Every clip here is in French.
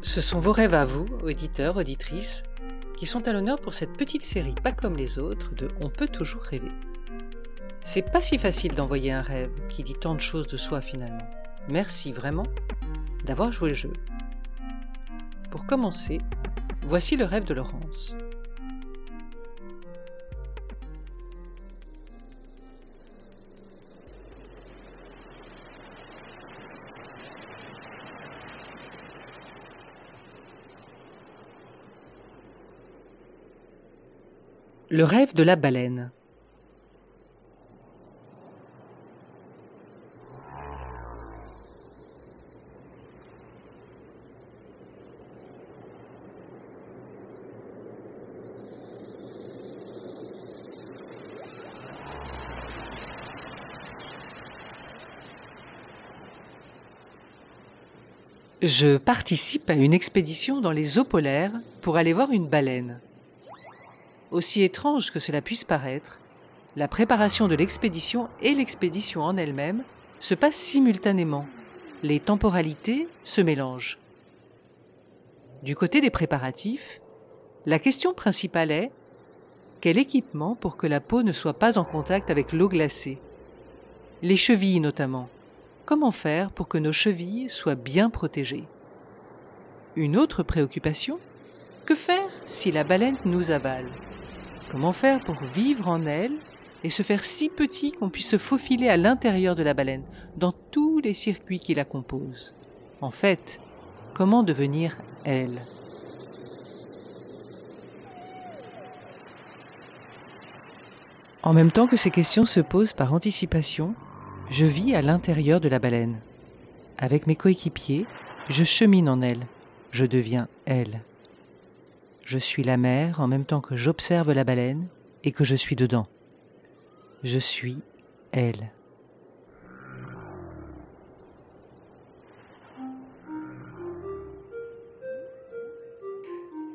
Ce sont vos rêves à vous, auditeurs, auditrices, qui sont à l'honneur pour cette petite série pas comme les autres de On peut toujours rêver. C'est pas si facile d'envoyer un rêve qui dit tant de choses de soi finalement. Merci vraiment d'avoir joué le jeu. Pour commencer, voici le rêve de Laurence. Le rêve de la baleine. Je participe à une expédition dans les eaux polaires pour aller voir une baleine. Aussi étrange que cela puisse paraître, la préparation de l'expédition et l'expédition en elle-même se passent simultanément. Les temporalités se mélangent. Du côté des préparatifs, la question principale est quel équipement pour que la peau ne soit pas en contact avec l'eau glacée? Les chevilles notamment. Comment faire pour que nos chevilles soient bien protégées? Une autre préoccupation Que faire si la baleine nous avale? Comment faire pour vivre en elle et se faire si petit qu'on puisse se faufiler à l'intérieur de la baleine, dans tous les circuits qui la composent? En fait, comment devenir elle? En même temps que ces questions se posent par anticipation, je vis à l'intérieur de la baleine. Avec mes coéquipiers, je chemine en elle, je deviens elle. Je suis la mer en même temps que j'observe la baleine et que je suis dedans. Je suis elle.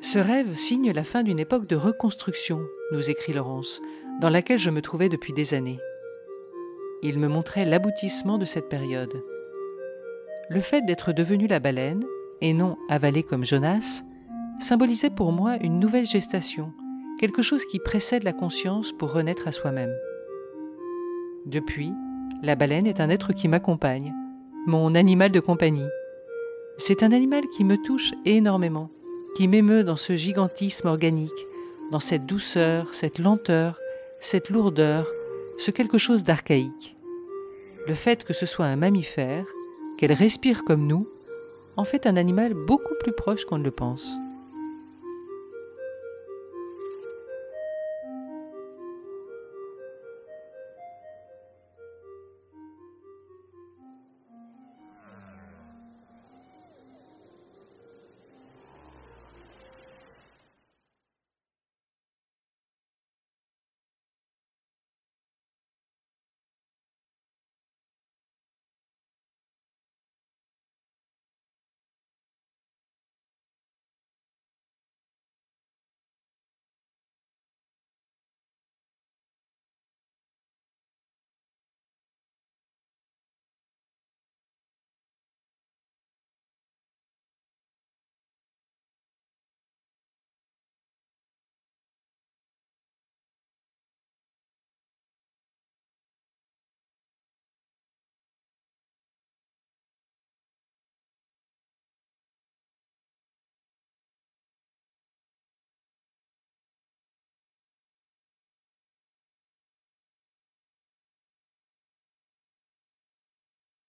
Ce rêve signe la fin d'une époque de reconstruction, nous écrit Laurence, dans laquelle je me trouvais depuis des années. Il me montrait l'aboutissement de cette période. Le fait d'être devenu la baleine, et non avalé comme Jonas, symbolisait pour moi une nouvelle gestation, quelque chose qui précède la conscience pour renaître à soi-même. Depuis, la baleine est un être qui m'accompagne, mon animal de compagnie. C'est un animal qui me touche énormément, qui m'émeut dans ce gigantisme organique, dans cette douceur, cette lenteur, cette lourdeur, ce quelque chose d'archaïque. Le fait que ce soit un mammifère, qu'elle respire comme nous, en fait un animal beaucoup plus proche qu'on ne le pense.